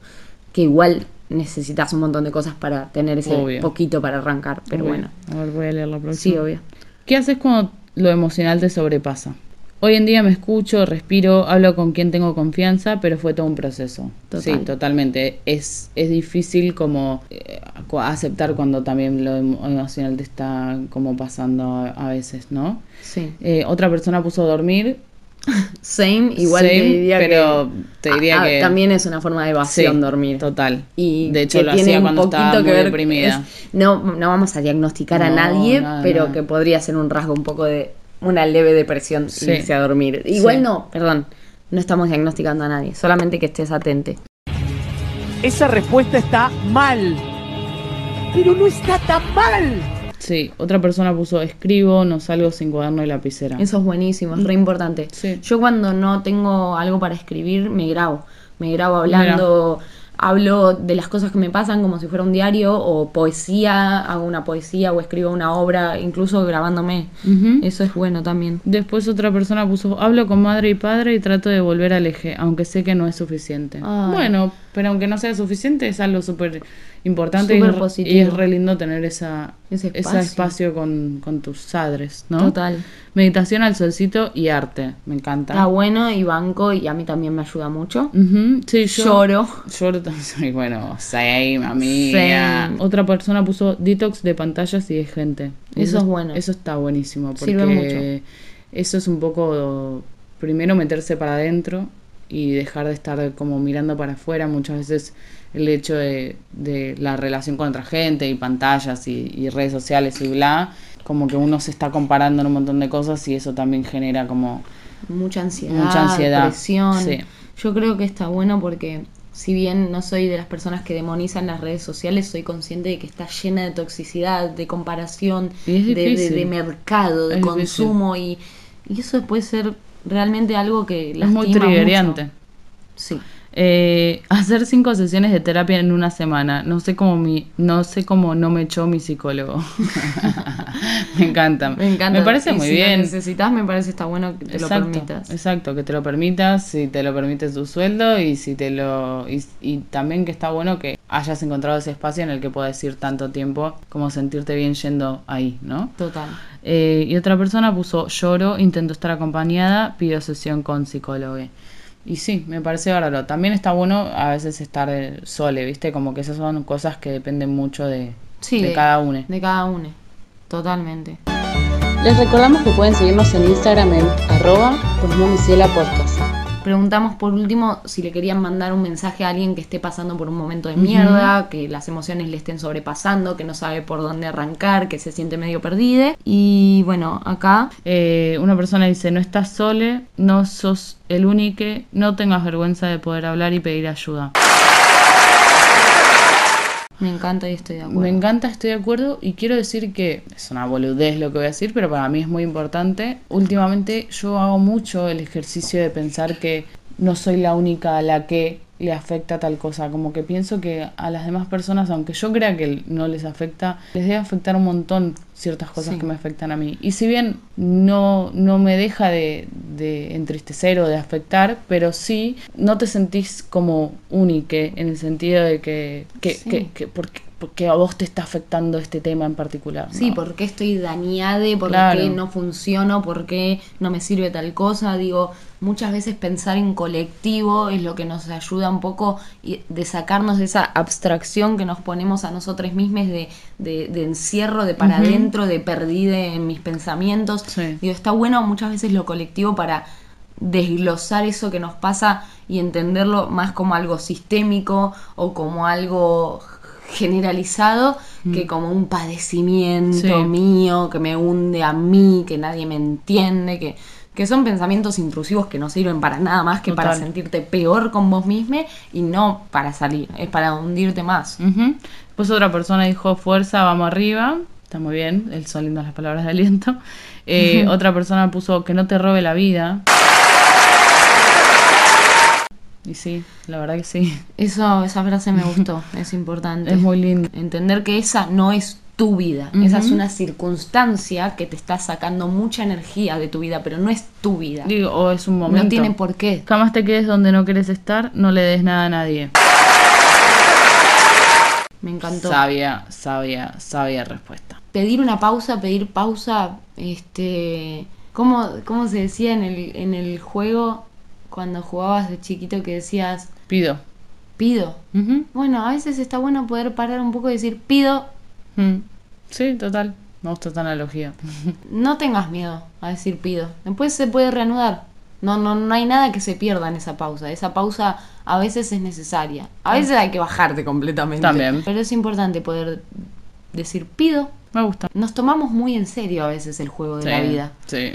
Speaker 3: Que igual necesitas un montón de cosas para tener ese
Speaker 2: Obvio.
Speaker 3: poquito para arrancar, pero
Speaker 2: Obvio.
Speaker 3: bueno.
Speaker 2: A ver, voy a leer la próxima.
Speaker 3: Sí, obvio.
Speaker 2: ¿Qué haces cuando lo emocional te sobrepasa? Hoy en día me escucho, respiro, hablo con quien tengo confianza, pero fue todo un proceso.
Speaker 3: Total.
Speaker 2: Sí, totalmente. Es, es difícil como eh, aceptar cuando también lo emo- emocional te está como pasando a, a veces, ¿no?
Speaker 3: Sí.
Speaker 2: Eh, otra persona puso dormir, <laughs>
Speaker 3: Same, igual
Speaker 2: Same,
Speaker 3: te diría
Speaker 2: pero
Speaker 3: que,
Speaker 2: te diría que-
Speaker 3: también es una forma de evasión
Speaker 2: Sí,
Speaker 3: dormir.
Speaker 2: Total.
Speaker 3: Y
Speaker 2: de hecho lo hacía cuando estaba muy deprimida.
Speaker 3: es- no, no vamos a diagnosticar a nadie,
Speaker 2: nada,
Speaker 3: pero
Speaker 2: nada.
Speaker 3: que podría ser un rasgo un poco de una leve depresión
Speaker 2: Sí.
Speaker 3: irse a dormir. Igual
Speaker 2: Sí.
Speaker 3: no, perdón, no estamos diagnosticando a nadie, solamente que estés atente.
Speaker 7: Esa respuesta está mal. Pero no está tan mal.
Speaker 2: Sí, otra persona puso escribo, no salgo sin cuaderno y lapicera.
Speaker 3: Eso es buenísimo, es re importante.
Speaker 2: Sí.
Speaker 3: Yo cuando no tengo algo para escribir, me grabo. Me grabo hablando, hablo de las cosas que me pasan como si fuera un diario o poesía, hago una poesía o escribo una obra, incluso grabándome. Eso es bueno también.
Speaker 2: Después otra persona puso, hablo con madre y padre y trato de volver al eje, aunque sé que no es suficiente. Bueno, pero aunque no sea suficiente es algo súper importante y, es-
Speaker 3: positivo.
Speaker 2: y es re lindo tener esa,
Speaker 3: Ese
Speaker 2: ese
Speaker 3: espacio.
Speaker 2: con, con tus padres, ¿no?
Speaker 3: Total.
Speaker 2: Meditación al solcito y arte, me encanta.
Speaker 3: Está bueno y banco y a mí también me ayuda mucho.
Speaker 2: Sí, yo
Speaker 3: Lloro.
Speaker 2: Lloro también, <laughs> bueno, same, amiga.
Speaker 3: Same.
Speaker 2: Otra persona puso detox de pantallas y de gente.
Speaker 3: Eso es bueno.
Speaker 2: Eso está buenísimo, porque
Speaker 3: Sirve mucho.
Speaker 2: eso es un poco, primero meterse para adentro y dejar de estar como mirando para afuera. Muchas veces el hecho de, de la relación con otra gente y pantallas y, y redes sociales y bla, como que uno se está comparando en un montón de cosas y eso también genera como...
Speaker 3: Mucha ansiedad,
Speaker 2: Mucha ansiedad,
Speaker 3: presión.
Speaker 2: sí.
Speaker 3: Yo creo que está bueno porque si bien no soy de las personas que demonizan las redes sociales, soy consciente de que está llena de toxicidad, de comparación, de, de- de mercado, de
Speaker 2: Es
Speaker 3: consumo y, y eso puede ser realmente algo que
Speaker 2: Es muy triggeriante.
Speaker 3: Sí.
Speaker 2: Eh, hacer cinco sesiones de terapia en una semana. No sé cómo mi, no sé cómo no me echó mi psicólogo. <laughs> me encanta.
Speaker 3: Me encanta.
Speaker 2: Me parece
Speaker 3: Y
Speaker 2: muy
Speaker 3: si
Speaker 2: bien.
Speaker 3: necesitas, me parece está bueno que te lo permitas.
Speaker 2: Exacto, que te lo permitas, si te lo permite tu sueldo y si te lo y, y también que está bueno que hayas encontrado ese espacio en el que puedas ir tanto tiempo como sentirte bien yendo ahí, ¿no?
Speaker 3: Total.
Speaker 2: Eh, y otra persona puso lloro, intento estar acompañada, pido sesión con psicólogo. Y sí, me parece bárbaro. También está bueno a veces estar sole, ¿viste? Como que esas son cosas que dependen mucho de,
Speaker 3: Sí,
Speaker 2: de cada uno.
Speaker 3: De cada uno. Totalmente.
Speaker 8: Les recordamos que pueden seguirnos en Instagram en arroba pues podcast.
Speaker 3: Preguntamos por último si le querían mandar un mensaje a alguien que esté pasando por un momento de mierda, que las emociones le estén sobrepasando, que no sabe por dónde arrancar, que se siente medio perdida. Y bueno, acá
Speaker 2: Eh, una persona dice, no estás sole, no sos el único, no tengas vergüenza de poder hablar y pedir ayuda.
Speaker 3: Me encanta y estoy de acuerdo.
Speaker 2: Me encanta, estoy de acuerdo y quiero decir que es una boludez lo que voy a decir, pero para mí es muy importante. Últimamente yo hago mucho el ejercicio de pensar que no soy la única a la que le afecta tal cosa, como que pienso que a las demás personas, aunque yo crea que no les afecta, les debe afectar un montón ciertas cosas
Speaker 3: Sí.
Speaker 2: que me afectan a mí. Y si bien no, no me deja de, de entristecer o de afectar, pero sí no te sentís como única en el sentido de que, que,
Speaker 3: Sí.
Speaker 2: que, que porque, porque a vos te está afectando este tema en particular.
Speaker 3: Sí,
Speaker 2: ¿no?
Speaker 3: ¿por qué estoy dañada? ¿Por
Speaker 2: Claro.
Speaker 3: no funciono? ¿Por qué no me sirve tal cosa? Digo, muchas veces pensar en colectivo es lo que nos ayuda un poco de sacarnos de esa abstracción que nos ponemos a nosotros mismos de, de- de encierro, de para adentro, de perdida en mis pensamientos.
Speaker 2: Sí.
Speaker 3: Digo, está bueno muchas veces lo colectivo para desglosar eso que nos pasa y entenderlo más como algo sistémico o como algo generalizado que como un padecimiento
Speaker 2: Sí.
Speaker 3: mío, que me hunde a mí, que nadie me entiende, que, que son pensamientos intrusivos que no sirven para nada más que para sentirte peor con vos mismo y no para salir, es para hundirte más.
Speaker 2: Ujú. Después otra persona dijo, fuerza, vamos arriba. Está muy bien, él son lindas las palabras de aliento. Eh, Otra persona puso, que no te robe la vida. Y sí, la verdad que sí.
Speaker 3: Eso, esa frase me gustó, <laughs> es importante.
Speaker 2: Es muy lindo.
Speaker 3: Entender que esa no es tu vida, esa es una circunstancia que te está sacando mucha energía de tu vida, pero no es tu vida.
Speaker 2: Digo, o es un momento.
Speaker 3: No tiene por qué.
Speaker 2: Jamás te quedes donde no quieres estar, no le des nada a nadie.
Speaker 3: Me encantó.
Speaker 2: Sabia, sabia, sabia respuesta.
Speaker 3: Pedir una pausa, pedir pausa, este, ¿cómo, cómo se decía en el, en el juego cuando jugabas de chiquito que decías
Speaker 2: Pido.
Speaker 3: pido? Bueno, a veces está bueno poder parar un poco y decir pido,
Speaker 2: Mm. Sí, total. Me gusta esta analogía. <laughs>
Speaker 3: no tengas miedo a decir pido. Después se puede reanudar. No, no, no hay nada que se pierda en esa pausa. Esa pausa a veces es necesaria. A veces hay que bajarte completamente.
Speaker 2: También.
Speaker 3: Pero es importante poder decir pido.
Speaker 2: Me gusta.
Speaker 3: Nos tomamos muy en serio a veces el juego de
Speaker 2: Sí,
Speaker 3: la vida.
Speaker 2: Sí.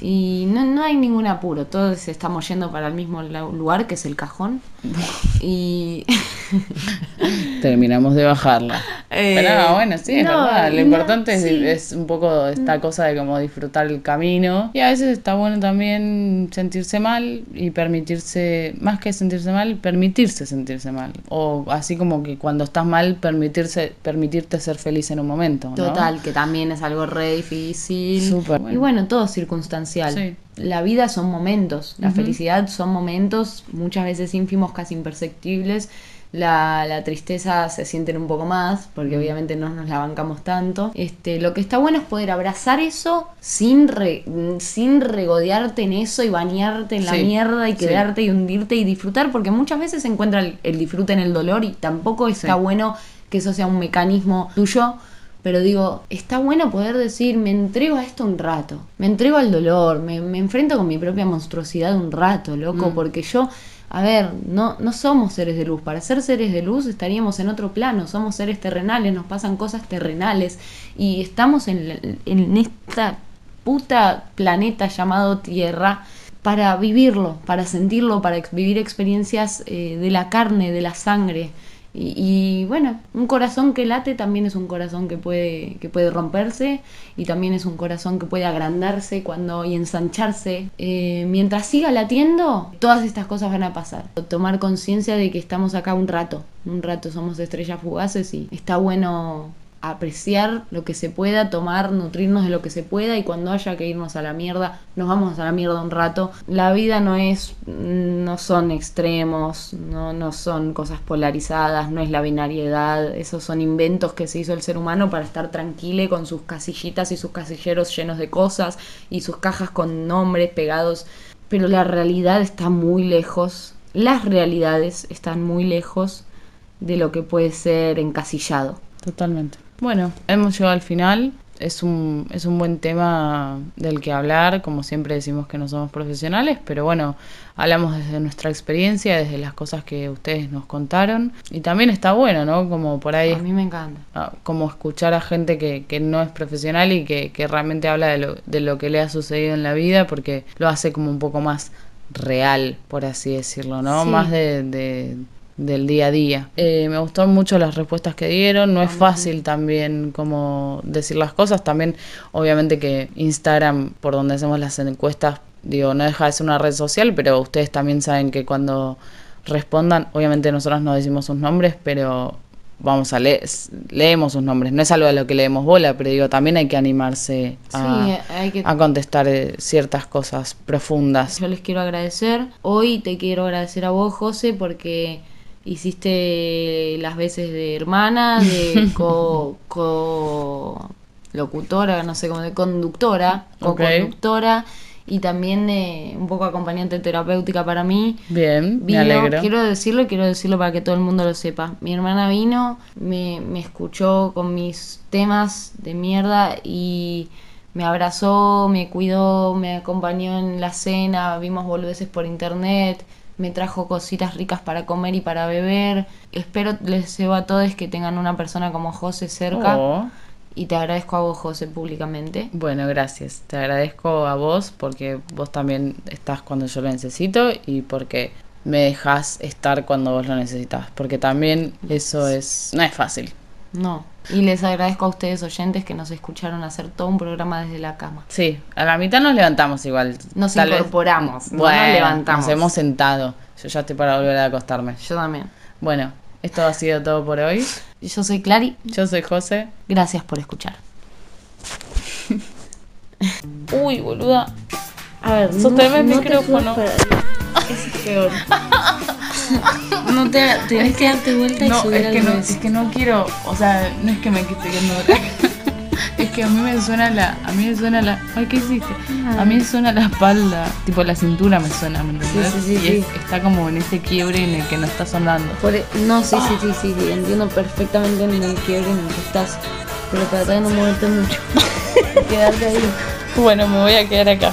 Speaker 2: <laughs>
Speaker 3: Y no, no hay ningún apuro. Todos estamos yendo para el mismo lugar que es el cajón. <laughs> y <laughs>
Speaker 2: Terminamos de bajarla.
Speaker 3: Eh,
Speaker 2: Pero no, bueno, sí, es
Speaker 3: no,
Speaker 2: verdad. Lo
Speaker 3: no,
Speaker 2: importante es-
Speaker 3: sí.
Speaker 2: es, un poco esta cosa de como disfrutar el camino. Y a veces está bueno también sentirse mal y permitirse, más que sentirse mal, permitirse sentirse mal. O así como que cuando estás mal, permitirse, permitirte ser feliz en un momento. ¿no?
Speaker 3: Total, que también es algo re difícil.
Speaker 2: Súper
Speaker 3: Y
Speaker 2: bueno.
Speaker 3: bueno, todo es circunstancial.
Speaker 2: Sí.
Speaker 3: La vida son momentos, la felicidad son momentos, muchas veces ínfimos, casi imperceptibles. La, la tristeza se sienten un poco más, porque obviamente no nos la bancamos tanto. Este, lo que está bueno es poder abrazar eso sin, re- sin regodearte en eso y bañarte en la
Speaker 2: Sí,
Speaker 3: mierda y
Speaker 2: sí.
Speaker 3: quedarte y hundirte y disfrutar, porque muchas veces se encuentra el, el disfrute en el dolor y tampoco está
Speaker 2: Sí.
Speaker 3: bueno que eso sea un mecanismo tuyo. Pero digo, está bueno poder decir, me entrego a esto un rato, me entrego al dolor, me, me enfrento con mi propia monstruosidad un rato, loco,
Speaker 2: Mm.
Speaker 3: porque yo, a ver, no, no somos seres de luz, para ser seres de luz estaríamos en otro plano, somos seres terrenales, nos pasan cosas terrenales. Y estamos en, en esta puta planeta llamado Tierra para vivirlo, para sentirlo, para vivir experiencias eh, de la carne, de la sangre. Y, y, bueno, un corazón que late también es un corazón que puede, que puede romperse y también es un corazón que puede agrandarse cuando y ensancharse. Eh, mientras siga latiendo, todas estas cosas van a pasar. Tomar conciencia de que estamos acá un rato, un rato somos estrellas fugaces y está bueno apreciar lo que se pueda, tomar, nutrirnos de lo que se pueda y cuando haya que irnos a la mierda, nos vamos a la mierda un rato. La vida no es, no son extremos, no, no son cosas polarizadas, no es la binariedad, esos son inventos que se hizo el ser humano para estar tranquilo con sus casillitas y sus casilleros llenos de cosas y sus cajas con nombres pegados, pero la realidad está muy lejos, las realidades están muy lejos de lo que puede ser encasillado.
Speaker 2: Totalmente. Bueno, hemos llegado al final. Es un, es un buen tema del que hablar. Como siempre decimos que no somos profesionales, pero bueno, hablamos desde nuestra experiencia, desde las cosas que ustedes nos contaron. Y también está bueno, ¿no? Como por ahí
Speaker 3: A mí me encanta.
Speaker 2: ah, como escuchar a gente que, que no es profesional y que, que realmente habla de lo, de lo que le ha sucedido en la vida porque lo hace como un poco más real, por así decirlo, ¿no?
Speaker 3: Sí.
Speaker 2: Más de, de- del día a día. Eh, me gustó mucho las respuestas que dieron, no es fácil también como decir las cosas, también obviamente que Instagram, por donde hacemos las encuestas, digo, no deja de ser una red social, pero ustedes también saben que cuando respondan, obviamente nosotros no decimos sus nombres, pero vamos a leer, leemos sus nombres. No es algo a lo que leemos bola, pero digo, también hay que animarse a,
Speaker 3: Sí, hay que-
Speaker 2: a contestar eh, ciertas cosas profundas.
Speaker 3: Yo les quiero agradecer. Hoy te quiero agradecer a vos, José, porque hiciste las veces de hermana, de <laughs> co, co- locutora, no sé cómo, de conductora,
Speaker 2: Ok.
Speaker 3: co-conductora y también de un poco acompañante terapéutica para mí.
Speaker 2: Bien, me
Speaker 3: Vino,
Speaker 2: alegro.
Speaker 3: quiero decirlo y quiero decirlo para que todo el mundo lo sepa. Mi hermana vino, me, me escuchó con mis temas de mierda y me abrazó, me cuidó, me acompañó en la cena, vimos boludeces por internet, me trajo cositas ricas para comer y para beber. Espero les deseo a todos que tengan una persona como José cerca.
Speaker 2: Oh.
Speaker 3: Y te agradezco a vos, José, públicamente.
Speaker 2: Bueno, gracias. Te agradezco a vos porque vos también estás cuando yo lo necesito y porque me dejas estar cuando vos lo necesitas. Porque también eso es... No es fácil.
Speaker 3: No. Y les agradezco a ustedes, oyentes, que nos escucharon hacer todo un programa desde la cama.
Speaker 2: Sí, a la mitad nos levantamos igual.
Speaker 3: Nos
Speaker 2: Tal vez-
Speaker 3: incorporamos, no
Speaker 2: Bueno,
Speaker 3: nos levantamos.
Speaker 2: Nos hemos sentado. Yo ya estoy para volver a acostarme.
Speaker 3: Yo también.
Speaker 2: Bueno, esto ha sido todo por hoy.
Speaker 3: Yo soy Clary.
Speaker 2: Yo soy José.
Speaker 3: Gracias por escuchar. <laughs> Uy, boluda. A ver,
Speaker 2: Sosteneme el
Speaker 3: te
Speaker 2: micrófono.
Speaker 3: esperar. Es peor. <laughs> <laughs> No te tenés que darte vuelta y
Speaker 2: No,
Speaker 3: subir
Speaker 2: es que no, es que no quiero, o sea, no es que me esté queriendo ver. Es que a mí me suena la, a mí me suena la, ay, ¿qué hiciste? A mí me suena la espalda, tipo la cintura me suena, ¿me entendés?
Speaker 3: Sí, sí, sí,
Speaker 2: y es- está como en ese quiebre en el que no está sonando.
Speaker 3: Por e- no, sí, sí, sí, sí, sí, entiendo perfectamente en el quiebre en el que estás. Pero trata de no moverte mucho. <laughs> Quedarte ahí.
Speaker 2: Bueno, me voy a quedar acá.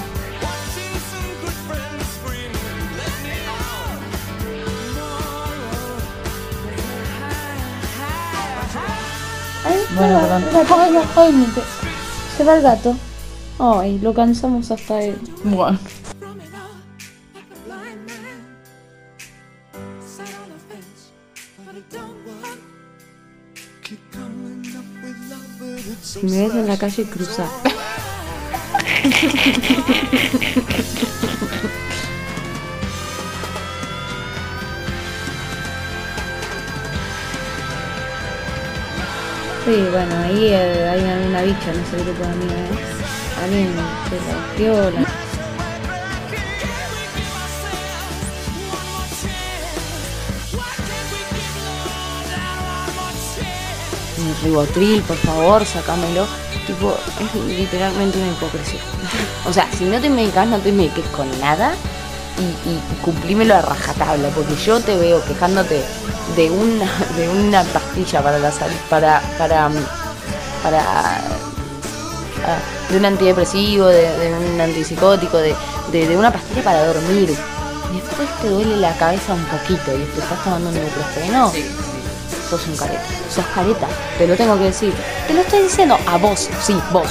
Speaker 2: Bueno, perdón.
Speaker 3: Se va el gato. Ay, lo cansamos hasta él.
Speaker 2: Bueno.
Speaker 3: Si me ves en la calle, cruza. <laughs> Sí, bueno, ahí eh, hay una bicha, sé qué grupo de amigas. Alguien se la viola. Ribotril, por favor, sacámelo. Tipo, es literalmente una hipocresía. <laughs> O sea, si no te medicas, no te mediques con nada y, y cumplímelo a rajatabla, porque yo te veo quejándote de una, <laughs> de una pastilla para la salud, para, para, para, ah, de un antidepresivo, de, de un antipsicótico, de, de, de una pastilla para dormir. Y después te duele la cabeza un poquito y te estás tomando un ibuprofeno. Sos un careta, sos careta, te lo tengo que decir. Te lo estoy diciendo a vos, sí, vos.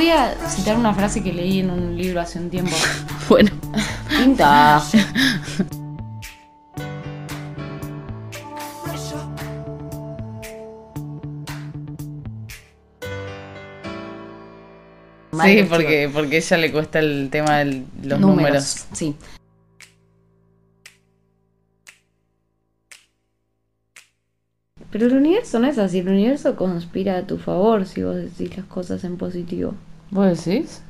Speaker 3: Voy a citar una frase que leí en un libro hace un tiempo. <laughs>
Speaker 2: Bueno.
Speaker 3: Pinta.
Speaker 2: Sí, porque, porque a ella le cuesta el tema de los números.
Speaker 3: Sí. Pero el universo no es así, el universo conspira a tu favor si vos decís las cosas en positivo.
Speaker 2: ¿Vos decís?